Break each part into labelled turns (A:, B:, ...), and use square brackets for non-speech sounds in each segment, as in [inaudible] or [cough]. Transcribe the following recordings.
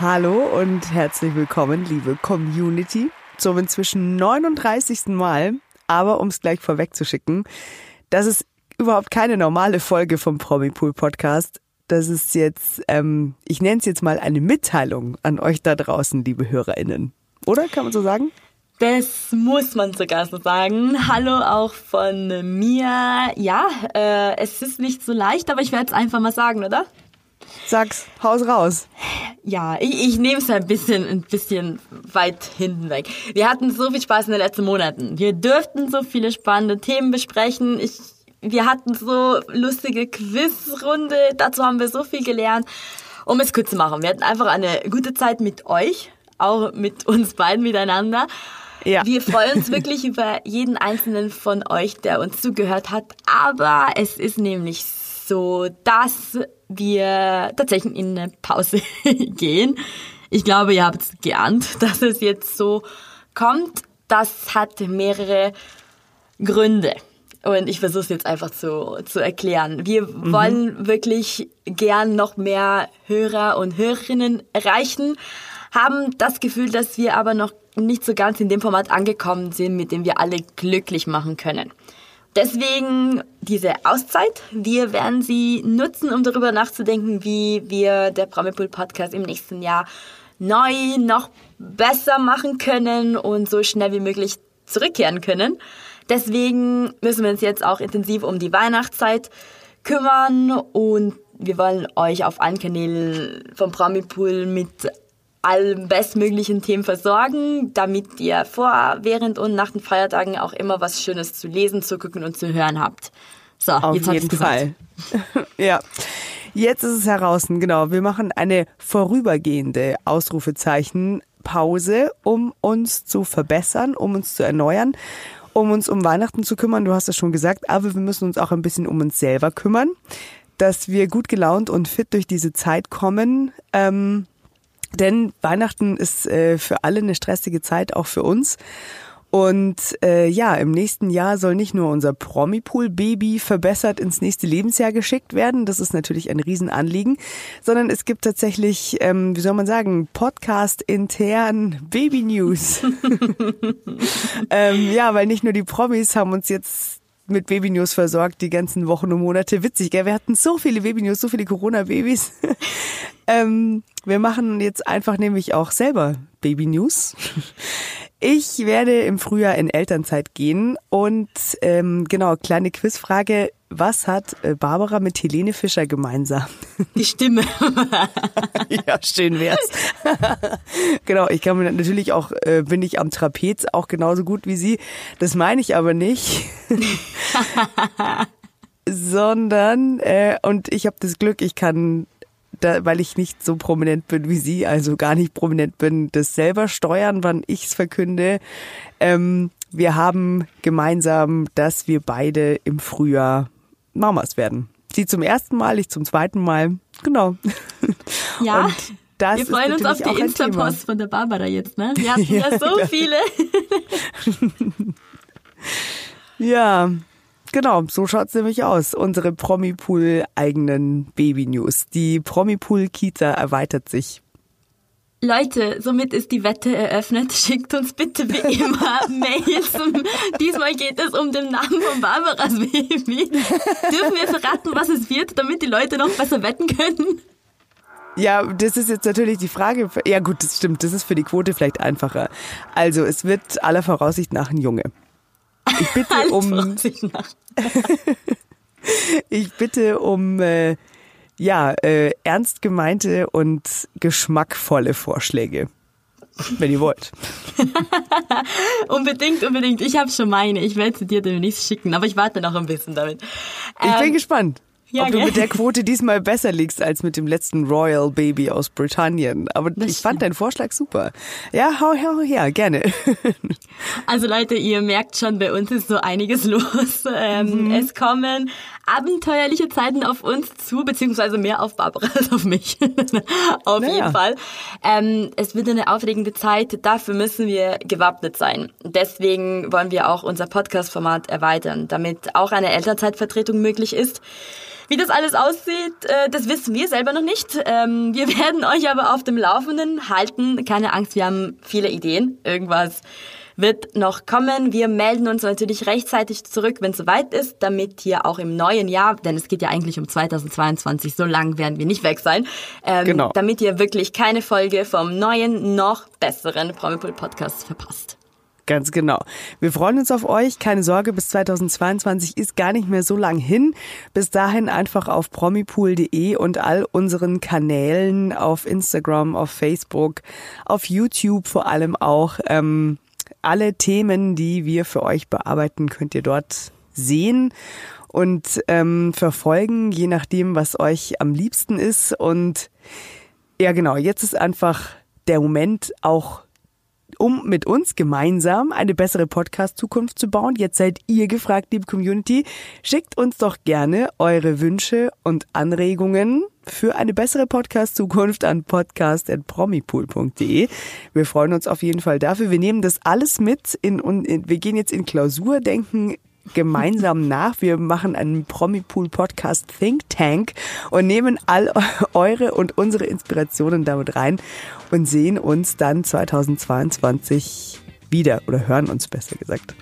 A: Hallo und herzlich willkommen, liebe Community, zum inzwischen 39. Mal. Aber um es gleich vorwegzuschicken, das ist überhaupt keine normale Folge vom Promipool Podcast. Das ist jetzt, ähm, ich nenne es jetzt mal eine Mitteilung an euch da draußen, liebe HörerInnen. Oder kann man so sagen?
B: Das muss man sogar so sagen. Hallo auch von mir. Ja, äh, es ist nicht so leicht, aber ich werde es einfach mal sagen, oder?
A: Sag's, haus raus.
B: Ja, ich, ich nehme es ein bisschen, ein bisschen weit hinten weg. Wir hatten so viel Spaß in den letzten Monaten. Wir dürften so viele spannende Themen besprechen. Ich, wir hatten so lustige Quizrunde. Dazu haben wir so viel gelernt. Um es kurz zu machen, wir hatten einfach eine gute Zeit mit euch, auch mit uns beiden miteinander. Ja. Wir freuen uns wirklich über jeden einzelnen von euch, der uns zugehört hat. Aber es ist nämlich so, dass wir tatsächlich in eine Pause [laughs] gehen. Ich glaube, ihr habt geahnt, [laughs] dass es jetzt so kommt. Das hat mehrere Gründe. Und ich versuche es jetzt einfach zu, zu erklären. Wir mhm. wollen wirklich gern noch mehr Hörer und Hörerinnen erreichen, haben das Gefühl, dass wir aber noch nicht so ganz in dem Format angekommen sind, mit dem wir alle glücklich machen können. Deswegen diese Auszeit. Wir werden sie nutzen, um darüber nachzudenken, wie wir der Promipool Podcast im nächsten Jahr neu, noch besser machen können und so schnell wie möglich zurückkehren können. Deswegen müssen wir uns jetzt auch intensiv um die Weihnachtszeit kümmern und wir wollen euch auf allen Kanälen vom Promipool mit allen bestmöglichen Themen versorgen, damit ihr vor, während und nach den Feiertagen auch immer was Schönes zu lesen, zu gucken und zu hören habt.
A: So, Auf jetzt jeden Fall. [laughs] ja. Jetzt ist es heraus, genau. Wir machen eine vorübergehende Ausrufezeichen Pause, um uns zu verbessern, um uns zu erneuern, um uns um Weihnachten zu kümmern. Du hast es schon gesagt, aber wir müssen uns auch ein bisschen um uns selber kümmern, dass wir gut gelaunt und fit durch diese Zeit kommen. Ähm, denn Weihnachten ist äh, für alle eine stressige Zeit, auch für uns. Und äh, ja, im nächsten Jahr soll nicht nur unser Promipool-Baby verbessert ins nächste Lebensjahr geschickt werden, das ist natürlich ein Riesenanliegen, sondern es gibt tatsächlich, ähm, wie soll man sagen, Podcast-intern Baby-News. [laughs] ähm, ja, weil nicht nur die Promis haben uns jetzt mit Baby-News versorgt die ganzen Wochen und Monate. Witzig, gell? Wir hatten so viele Baby-News, so viele Corona-Babys. Ähm, wir machen jetzt einfach nämlich auch selber Baby-News. Ich werde im Frühjahr in Elternzeit gehen und ähm, genau, kleine Quizfrage. Was hat äh, Barbara mit Helene Fischer gemeinsam?
B: Die Stimme. [laughs]
A: ja, schön wär's. [laughs] genau, ich kann mir natürlich auch, äh, bin ich am Trapez auch genauso gut wie sie. Das meine ich aber nicht. [laughs] Sondern, äh, und ich habe das Glück, ich kann da, weil ich nicht so prominent bin wie Sie, also gar nicht prominent bin, das selber steuern, wann ich es verkünde. Ähm, wir haben gemeinsam, dass wir beide im Frühjahr Mamas werden. Sie zum ersten Mal, ich zum zweiten Mal. Genau. [laughs]
B: Ja. Und das wir freuen uns auf die Insta-Post von der Barbara jetzt, ne? Wir hatten ja, [laughs] ja so viele. [laughs]
A: ja, Genau, so schaut's nämlich aus. Unsere Promipool eigenen Baby-News. Die Promipool-Kita erweitert sich.
B: Leute, somit ist die Wette eröffnet. [laughs] Schickt uns bitte wie [laughs] immer Mails. Diesmal geht es um den Namen von Barbaras Baby. Dürfen wir verraten, was es wird, damit die Leute noch besser wetten können?
A: Ja, das ist jetzt natürlich die Frage. Ja gut, das stimmt. Das ist für die Quote vielleicht einfacher. Also es wird aller Voraussicht nach ein Junge. Ich bitte um. [laughs] ich bitte um äh, ja äh, ernst gemeinte und geschmackvolle Vorschläge. Wenn ihr wollt. [laughs]
B: unbedingt, unbedingt. Ich habe schon meine. Ich werde sie dir demnächst schicken, aber ich warte noch ein bisschen damit.
A: Ich bin ähm, gespannt. Ja, ob du mit der Quote diesmal besser liegst als mit dem letzten Royal Baby aus Britannien. Aber das ich stimmt. fand deinen Vorschlag super. Ja, hau, hau her, gerne. [laughs]
B: Also Leute, ihr merkt schon, bei uns ist so einiges [laughs] los. Ähm, mhm. Es kommen abenteuerliche Zeiten auf uns zu, beziehungsweise mehr auf Barbara [laughs] als auf mich. auf naja. jeden Fall. Ähm, es wird eine aufregende Zeit. Dafür müssen wir gewappnet sein. Deswegen wollen wir auch unser Podcast-Format erweitern, damit auch eine Elternzeitvertretung möglich ist. Wie das alles aussieht, äh, das wissen wir selber noch nicht. Ähm, wir [laughs] werden euch aber auf dem Laufenden halten. Keine Angst, wir haben viele Ideen. Irgendwas wird noch kommen. Wir melden uns natürlich rechtzeitig zurück, wenn es soweit ist, damit hier auch im neuen Jahr, denn es geht ja eigentlich um 2022, so lang werden wir nicht weg sein, ähm, genau. damit ihr wirklich keine Folge vom neuen, noch besseren Promipool Podcast verpasst.
A: Ganz genau. Wir freuen uns auf euch. Keine Sorge, bis 2022 ist gar nicht mehr so lang hin. Bis dahin einfach auf promipool.de und all unseren Kanälen auf Instagram, auf Facebook, auf YouTube vor allem auch. Ähm, alle Themen, die wir für euch bearbeiten, könnt ihr dort sehen und ähm, verfolgen, je nachdem, was euch am liebsten ist. Und ja, genau, jetzt ist einfach der Moment auch um mit uns gemeinsam eine bessere Podcast-Zukunft zu bauen. Jetzt seid ihr gefragt, liebe Community. Schickt uns doch gerne eure Wünsche und Anregungen für eine bessere Podcast-Zukunft an podcast.promipool.de. Wir freuen uns auf jeden Fall dafür. Wir nehmen das alles mit in, in wir gehen jetzt in Klausur, denken gemeinsam nach. Wir machen einen Promipool Podcast Think Tank und nehmen all [laughs] eure und unsere Inspirationen damit rein und sehen uns dann 2022 wieder oder hören uns besser gesagt.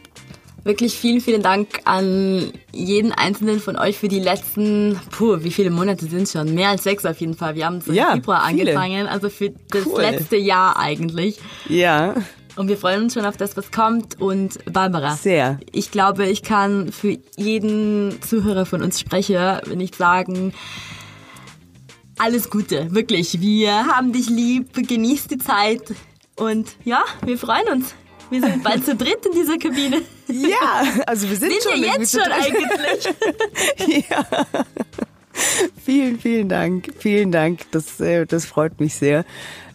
B: Wirklich vielen, vielen Dank an jeden einzelnen von euch für die letzten, puh, wie viele Monate sind es schon? Mehr als sechs auf jeden Fall. Wir haben so ja, im Februar viele. angefangen, also für das cool. letzte Jahr eigentlich.
A: Ja.
B: Und wir freuen uns schon auf das, was kommt. Und Barbara.
A: Sehr.
B: Ich glaube, ich kann für jeden Zuhörer von uns sprechen, wenn ich sagen, alles Gute, wirklich. Wir haben dich lieb, genieß die Zeit und ja, wir freuen uns. Wir sind bald zu dritt in dieser Kabine.
A: Ja, also wir sind, sind schon,
B: wir jetzt schon eigentlich. [laughs]
A: ja. Vielen, vielen Dank. Vielen Dank. Das, äh, das freut mich sehr.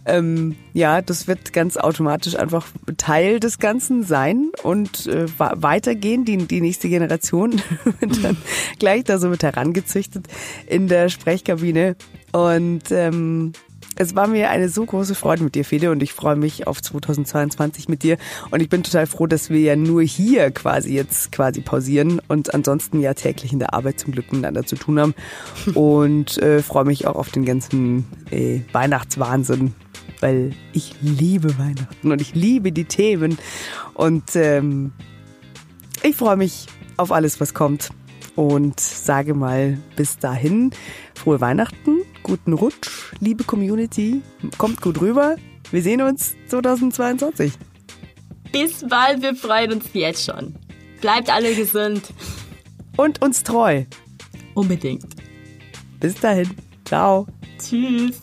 A: Ähm, ja, das wird ganz automatisch einfach Teil des Ganzen sein und äh, weitergehen. Die, die nächste Generation [laughs] wird dann [laughs] gleich da so mit herangezüchtet in der Sprechkabine. Und ähm, es war mir eine so große Freude mit dir, Fede, und ich freue mich auf 2022 mit dir. Und ich bin total froh, dass wir ja nur hier quasi jetzt quasi pausieren und ansonsten ja täglich in der Arbeit zum Glück miteinander zu tun haben. [laughs] Und äh, freue mich auch auf den ganzen äh, Weihnachtswahnsinn, weil ich liebe Weihnachten und ich liebe die Themen. Und ähm, ich freue mich auf alles, was kommt. Und sage mal bis dahin, frohe Weihnachten, guten Rutsch, liebe Community, kommt gut rüber. Wir sehen uns 2022.
B: Bis bald, wir freuen uns jetzt schon. Bleibt alle gesund.
A: Und uns treu.
B: Unbedingt.
A: Bis dahin. Ciao.
B: Tschüss.